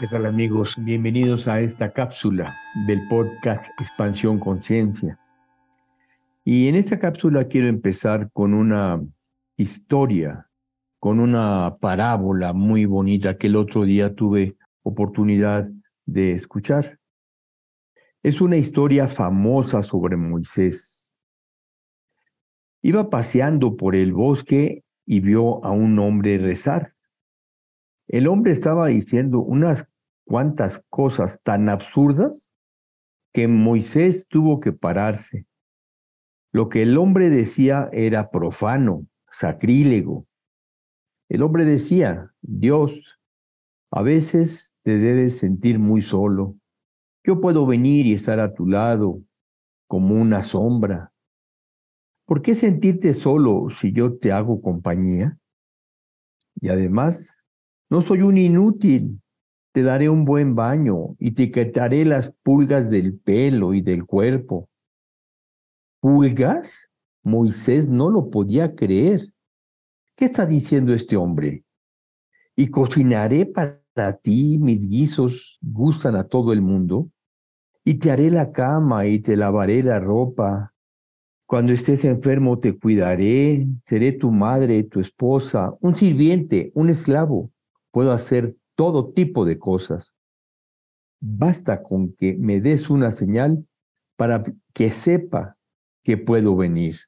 ¿Qué tal amigos? Bienvenidos a esta cápsula del podcast Expansión Conciencia. Y en esta cápsula quiero empezar con una historia, con una parábola muy bonita que el otro día tuve oportunidad de escuchar. Es una historia famosa sobre Moisés. Iba paseando por el bosque y vio a un hombre rezar. El hombre estaba diciendo unas cuantas cosas tan absurdas que Moisés tuvo que pararse. Lo que el hombre decía era profano, sacrílego. El hombre decía, Dios, a veces te debes sentir muy solo. Yo puedo venir y estar a tu lado como una sombra. ¿Por qué sentirte solo si yo te hago compañía? Y además, no soy un inútil. Te daré un buen baño y te quitaré las pulgas del pelo y del cuerpo. ¿Pulgas? Moisés no lo podía creer. ¿Qué está diciendo este hombre? Y cocinaré para ti mis guisos, gustan a todo el mundo, y te haré la cama y te lavaré la ropa. Cuando estés enfermo te cuidaré, seré tu madre, tu esposa, un sirviente, un esclavo puedo hacer todo tipo de cosas. Basta con que me des una señal para que sepa que puedo venir.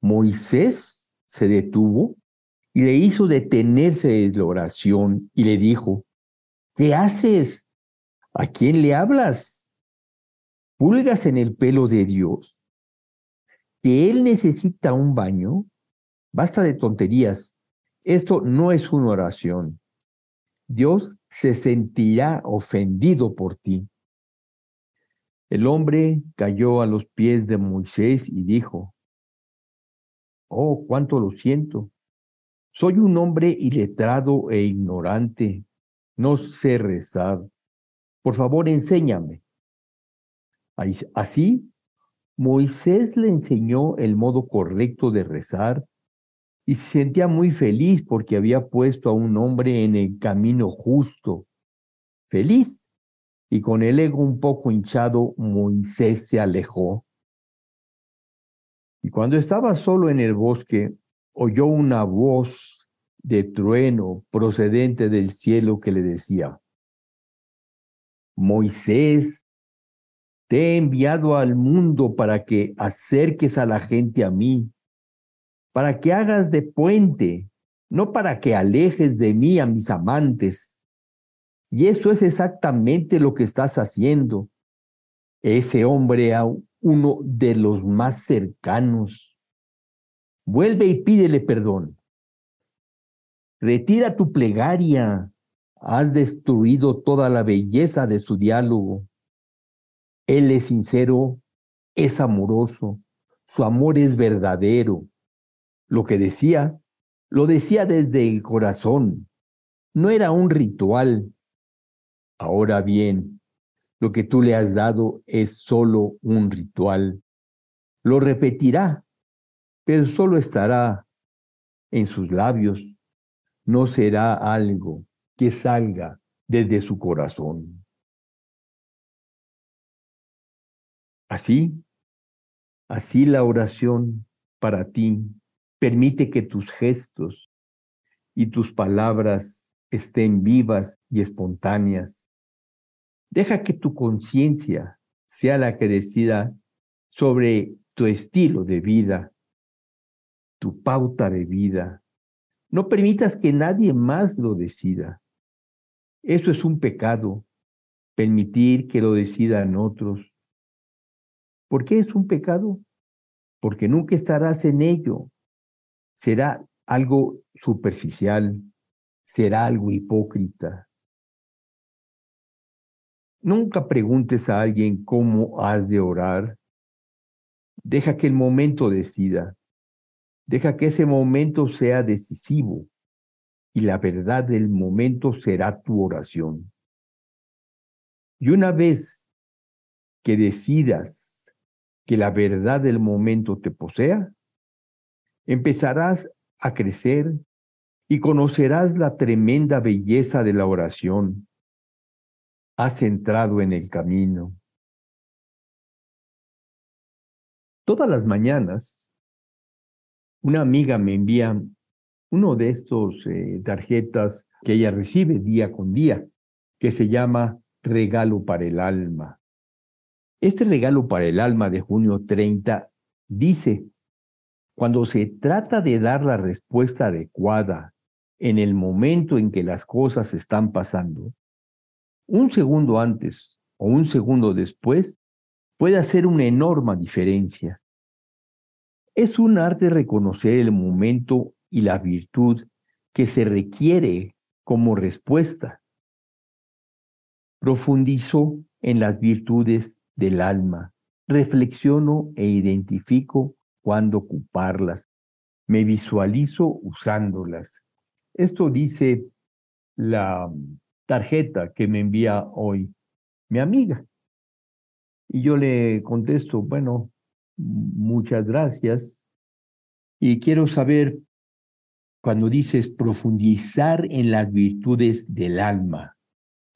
Moisés se detuvo y le hizo detenerse de la oración y le dijo, ¿qué haces? ¿A quién le hablas? ¿Pulgas en el pelo de Dios? ¿Que Él necesita un baño? Basta de tonterías. Esto no es una oración. Dios se sentirá ofendido por ti. El hombre cayó a los pies de Moisés y dijo, Oh, cuánto lo siento. Soy un hombre iletrado e ignorante. No sé rezar. Por favor, enséñame. Así, Moisés le enseñó el modo correcto de rezar y se sentía muy feliz porque había puesto a un hombre en el camino justo. Feliz. Y con el ego un poco hinchado, Moisés se alejó. Y cuando estaba solo en el bosque, oyó una voz de trueno procedente del cielo que le decía, Moisés, te he enviado al mundo para que acerques a la gente a mí para que hagas de puente, no para que alejes de mí a mis amantes. Y eso es exactamente lo que estás haciendo. Ese hombre a uno de los más cercanos. Vuelve y pídele perdón. Retira tu plegaria. Has destruido toda la belleza de su diálogo. Él es sincero, es amoroso, su amor es verdadero. Lo que decía, lo decía desde el corazón. No era un ritual. Ahora bien, lo que tú le has dado es solo un ritual. Lo repetirá, pero solo estará en sus labios. No será algo que salga desde su corazón. Así, así la oración para ti Permite que tus gestos y tus palabras estén vivas y espontáneas. Deja que tu conciencia sea la que decida sobre tu estilo de vida, tu pauta de vida. No permitas que nadie más lo decida. Eso es un pecado, permitir que lo decidan otros. ¿Por qué es un pecado? Porque nunca estarás en ello, será algo superficial, será algo hipócrita. Nunca preguntes a alguien cómo has de orar. Deja que el momento decida. Deja que ese momento sea decisivo y la verdad del momento será tu oración. Y una vez que decidas que la verdad del momento te posea, empezarás a crecer y conocerás la tremenda belleza de la oración, has entrado en el camino. Todas las mañanas, una amiga me envía uno de estos eh, tarjetas que ella recibe día con día, que se llama Regalo para el Alma. Este regalo para el alma de junio 30 dice, cuando se trata de dar la respuesta adecuada en el momento en que las cosas están pasando, un segundo antes o un segundo después puede hacer una enorme diferencia. Es un arte reconocer el momento y la virtud que se requiere como respuesta. Profundizo en las virtudes del alma, reflexiono e identifico cuándo ocuparlas, me visualizo usándolas. Esto dice la tarjeta que me envía hoy mi amiga. Y yo le contesto, bueno, muchas gracias. Y quiero saber, cuando dices profundizar en las virtudes del alma,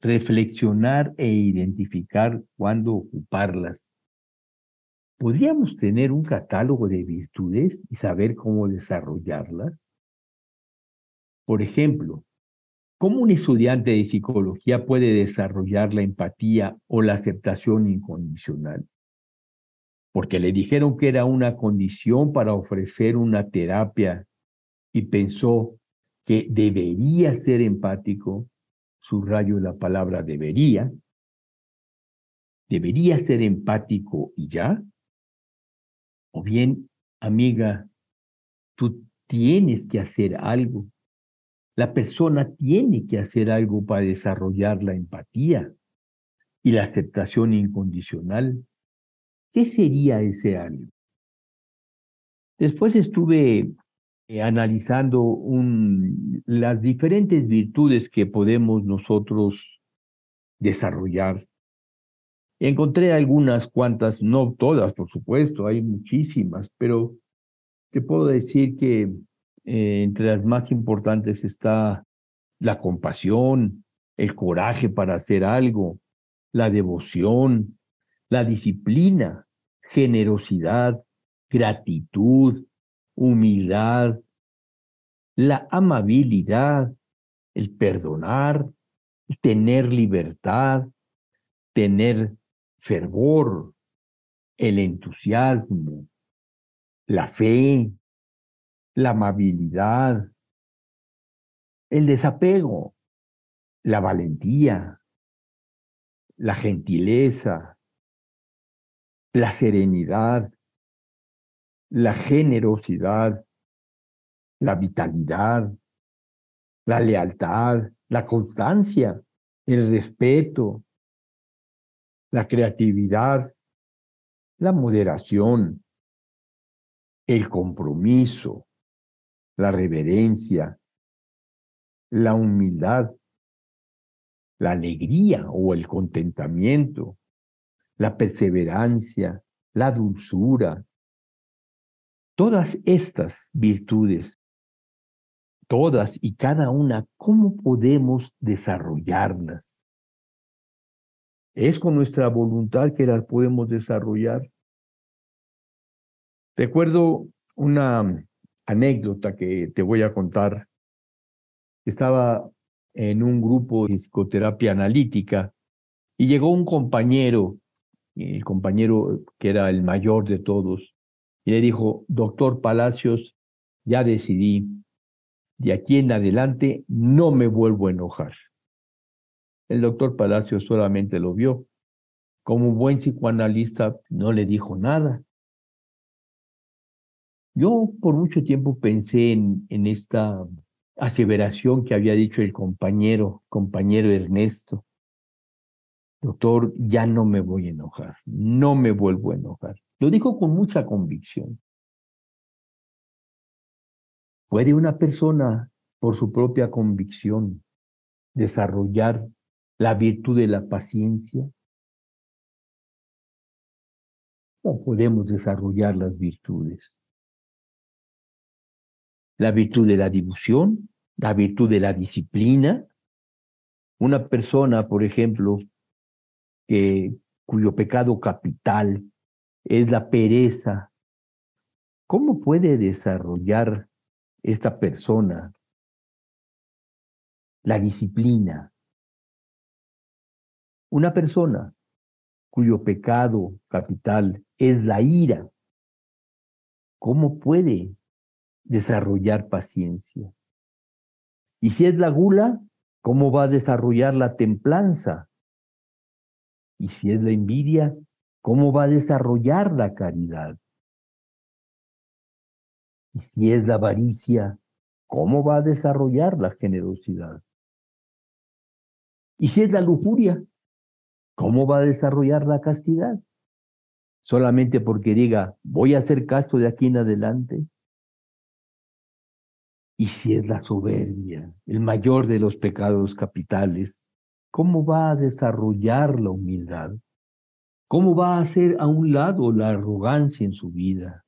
reflexionar e identificar cuándo ocuparlas. ¿Podríamos tener un catálogo de virtudes y saber cómo desarrollarlas? Por ejemplo, ¿cómo un estudiante de psicología puede desarrollar la empatía o la aceptación incondicional? Porque le dijeron que era una condición para ofrecer una terapia y pensó que debería ser empático subrayo la palabra debería, debería ser empático y ya, o bien, amiga, tú tienes que hacer algo. La persona tiene que hacer algo para desarrollar la empatía y la aceptación incondicional. ¿Qué sería ese algo? Después estuve eh, analizando las diferentes virtudes que podemos nosotros desarrollar. Encontré algunas cuantas, no todas, por supuesto, hay muchísimas, pero te puedo decir que eh, entre las más importantes está la compasión, el coraje para hacer algo, la devoción, la disciplina, generosidad, gratitud, humildad, la amabilidad, el perdonar, tener libertad, tener fervor, el entusiasmo, la fe, la amabilidad, el desapego, la valentía, la gentileza, la serenidad, la generosidad, la vitalidad, la lealtad, la constancia, el respeto, la creatividad, la moderación, el compromiso, la reverencia, la humildad, la alegría o el contentamiento, la perseverancia, la dulzura, Todas estas virtudes, todas y cada una, ¿cómo podemos desarrollarlas? Es con nuestra voluntad que las podemos desarrollar. Recuerdo una anécdota que te voy a contar. Estaba en un grupo de psicoterapia analítica y llegó un compañero, el compañero que era el mayor de todos, y le dijo, doctor Palacios, ya decidí, de aquí en adelante no me vuelvo a enojar. El doctor Palacios solamente lo vio. Como buen psicoanalista no le dijo nada. Yo por mucho tiempo pensé en, en esta aseveración que había dicho el compañero, compañero Ernesto. Doctor, ya no me voy a enojar, no me vuelvo a enojar. Lo dijo con mucha convicción. ¿Puede una persona, por su propia convicción, desarrollar la virtud de la paciencia? No podemos desarrollar las virtudes. La virtud de la difusión, la virtud de la disciplina. Una persona, por ejemplo, cuyo pecado capital es la pereza, ¿cómo puede desarrollar esta persona la disciplina? Una persona cuyo pecado capital es la ira, ¿cómo puede desarrollar paciencia? Y si es la gula, ¿cómo va a desarrollar la templanza? Y si es la envidia, ¿cómo va a desarrollar la caridad? Y si es la avaricia, ¿cómo va a desarrollar la generosidad? Y si es la lujuria, ¿cómo va a desarrollar la castidad? Solamente porque diga, voy a hacer casto de aquí en adelante. Y si es la soberbia, el mayor de los pecados capitales, ¿cómo va a desarrollar la humildad? ¿Cómo va a hacer a un lado la arrogancia en su vida?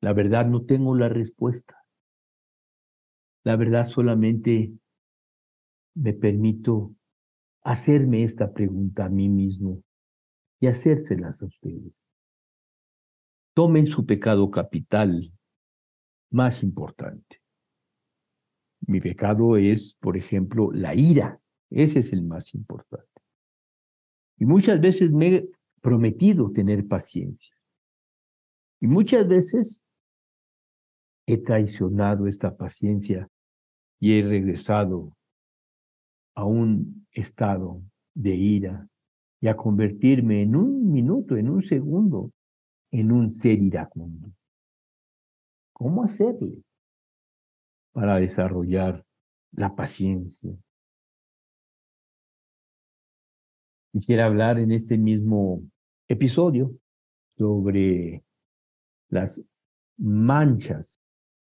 La verdad no tengo la respuesta. La verdad solamente me permito hacerme esta pregunta a mí mismo y hacérselas a ustedes. Tomen su pecado capital más importante. Mi pecado es, por ejemplo, la ira. Ese es el más importante. Y muchas veces me he prometido tener paciencia. Y muchas veces he traicionado esta paciencia y he regresado a un estado de ira y a convertirme en un minuto, en un segundo, en un ser iracundo. ¿Cómo hacerle para desarrollar la paciencia? Quisiera hablar en este mismo episodio sobre las manchas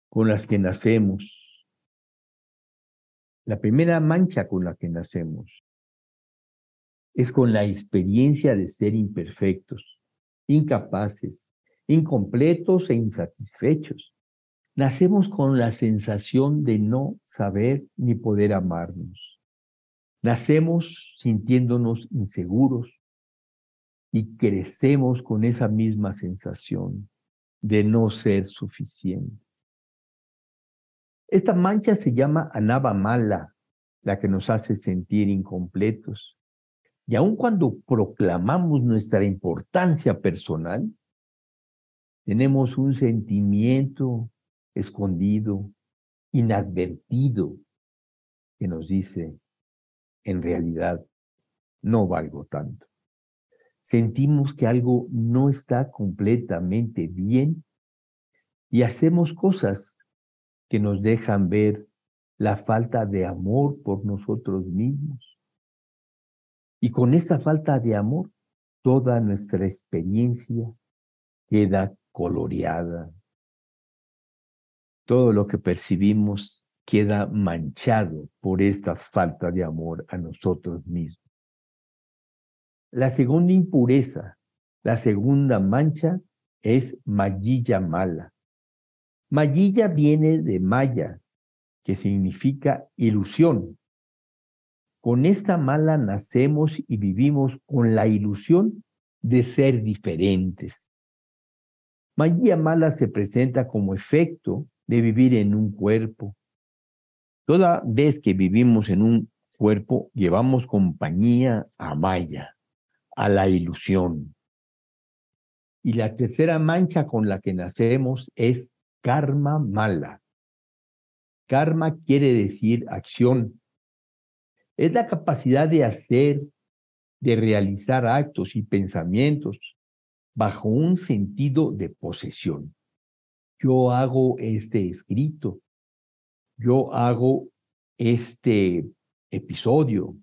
con las que nacemos. La primera mancha con la que nacemos es con la experiencia de ser imperfectos, incapaces, incompletos e insatisfechos. Nacemos con la sensación de no saber ni poder amarnos. Nacemos sintiéndonos inseguros y crecemos con esa misma sensación de no ser suficiente. Esta mancha se llama anaba mala, la que nos hace sentir incompletos. Y aun cuando proclamamos nuestra importancia personal, tenemos un sentimiento escondido, inadvertido, que nos dice, en realidad no valgo tanto. Sentimos que algo no está completamente bien y hacemos cosas que nos dejan ver la falta de amor por nosotros mismos. Y con esta falta de amor, toda nuestra experiencia queda coloreada. Todo lo que percibimos queda manchado por esta falta de amor a nosotros mismos. La segunda impureza, la segunda mancha es magilla mala. Magilla viene de maya, que significa ilusión. Con esta mala nacemos y vivimos con la ilusión de ser diferentes. Magilla mala se presenta como efecto de vivir en un cuerpo, Toda vez que vivimos en un cuerpo, llevamos compañía a Maya, a la ilusión. Y la tercera mancha con la que nacemos es karma mala. Karma quiere decir acción. Es la capacidad de hacer, de realizar actos y pensamientos bajo un sentido de posesión. Yo hago este escrito, yo hago este episodio,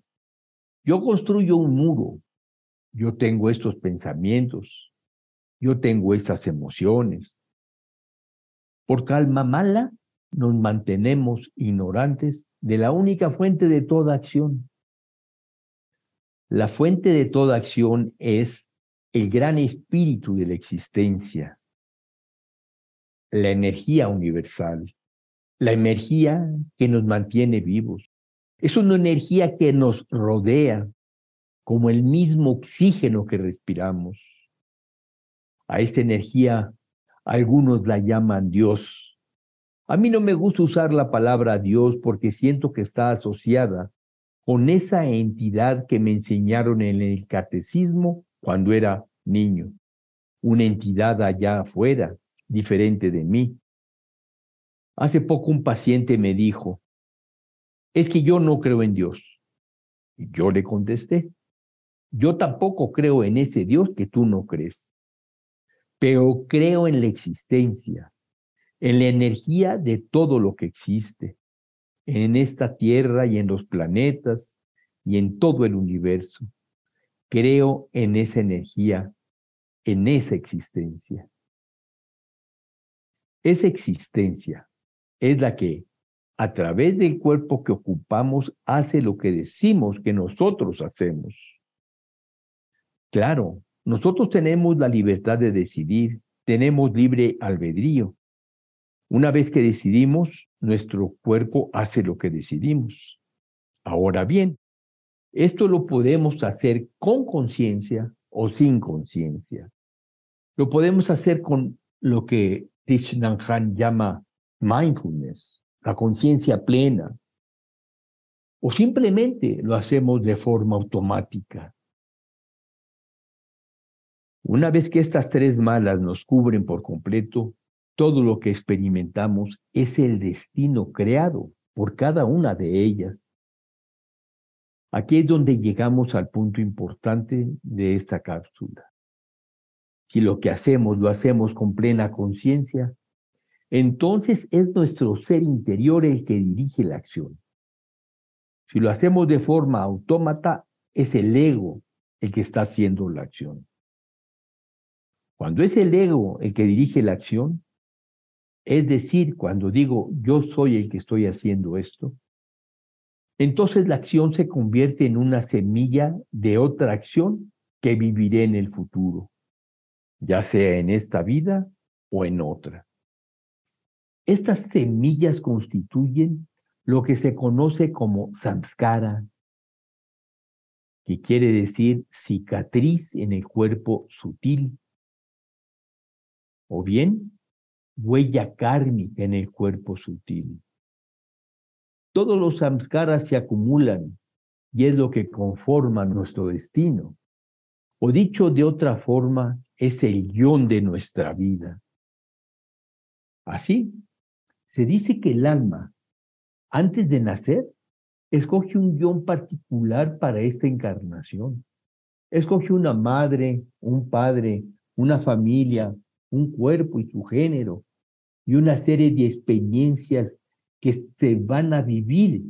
yo construyo un muro, yo tengo estos pensamientos, yo tengo estas emociones. Por calma mala nos mantenemos ignorantes de la única fuente de toda acción. La fuente de toda acción es el gran espíritu de la existencia, la energía universal la energía que nos mantiene vivos, Es una energía que nos rodea, como el mismo oxígeno que respiramos. A esta energía algunos la llaman Dios. A mí no me gusta usar la palabra Dios porque siento que está asociada con esa entidad que me enseñaron en el catecismo cuando era niño. Una entidad allá afuera, diferente de mí. Hace poco un paciente me dijo, es que yo no creo en Dios. Y yo le contesté, yo tampoco creo en ese Dios que tú no crees, pero creo en la existencia, en la energía de todo lo que existe, en esta tierra y en los planetas y en todo el universo. Creo en esa energía, en esa existencia. Esa existencia es la que, a través del cuerpo que ocupamos, hace lo que decimos que nosotros hacemos. Claro, nosotros tenemos la libertad de decidir, tenemos libre albedrío. Una vez que decidimos, nuestro cuerpo hace lo que decidimos. Ahora bien, esto lo podemos hacer con conciencia o sin conciencia. Lo podemos hacer con lo que Thich llama mindfulness, la conciencia plena. O simplemente lo hacemos de forma automática. Una vez que estas tres malas nos cubren por completo, todo lo que experimentamos es el destino creado por cada una de ellas. Aquí es donde llegamos al punto importante de esta cápsula. Si lo que hacemos lo hacemos con plena conciencia, entonces es nuestro ser interior el que dirige la acción. Si lo hacemos de forma autómata, es el ego el que está haciendo la acción. Cuando es el ego el que dirige la acción, es decir, cuando digo yo soy el que estoy haciendo esto, entonces la acción se convierte en una semilla de otra acción que viviré en el futuro, ya sea en esta vida o en otra. Estas semillas constituyen lo que se conoce como samskara, que quiere decir cicatriz en el cuerpo sutil, o bien huella kármica en el cuerpo sutil. Todos los samskaras se acumulan y es lo que conforma nuestro destino. O dicho de otra forma, es el guion de nuestra vida. Así, se dice que el alma, antes de nacer, escoge un guion particular para esta encarnación. Escoge una madre, un padre, una familia, un cuerpo y su género, y una serie de experiencias que se van a vivir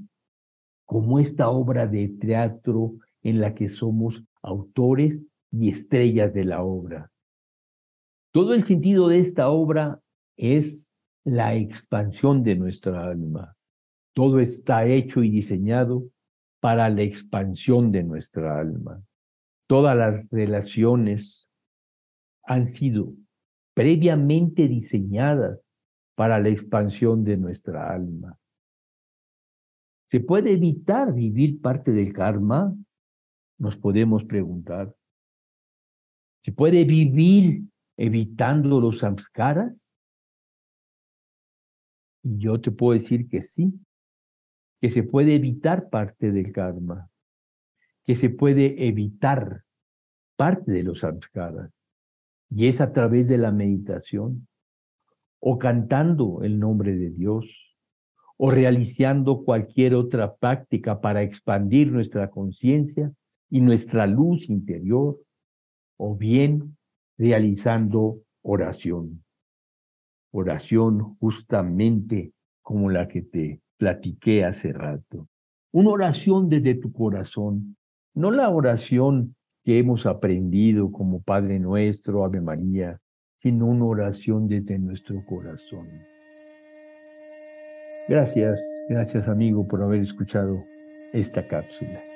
como esta obra de teatro en la que somos autores y estrellas de la obra. Todo el sentido de esta obra es la expansión de nuestra alma. Todo está hecho y diseñado para la expansión de nuestra alma. Todas las relaciones han sido previamente diseñadas para la expansión de nuestra alma. ¿Se puede evitar vivir parte del karma? Nos podemos preguntar. ¿Se puede vivir evitando los samskaras? Y yo te puedo decir que sí, que se puede evitar parte del karma, que se puede evitar parte de los samskaras. Y es a través de la meditación, o cantando el nombre de Dios, o realizando cualquier otra práctica para expandir nuestra conciencia y nuestra luz interior, o bien realizando oración. Oración justamente como la que te platiqué hace rato. Una oración desde tu corazón, no la oración que hemos aprendido como Padre Nuestro, Ave María, sino una oración desde nuestro corazón. Gracias, gracias amigo por haber escuchado esta cápsula.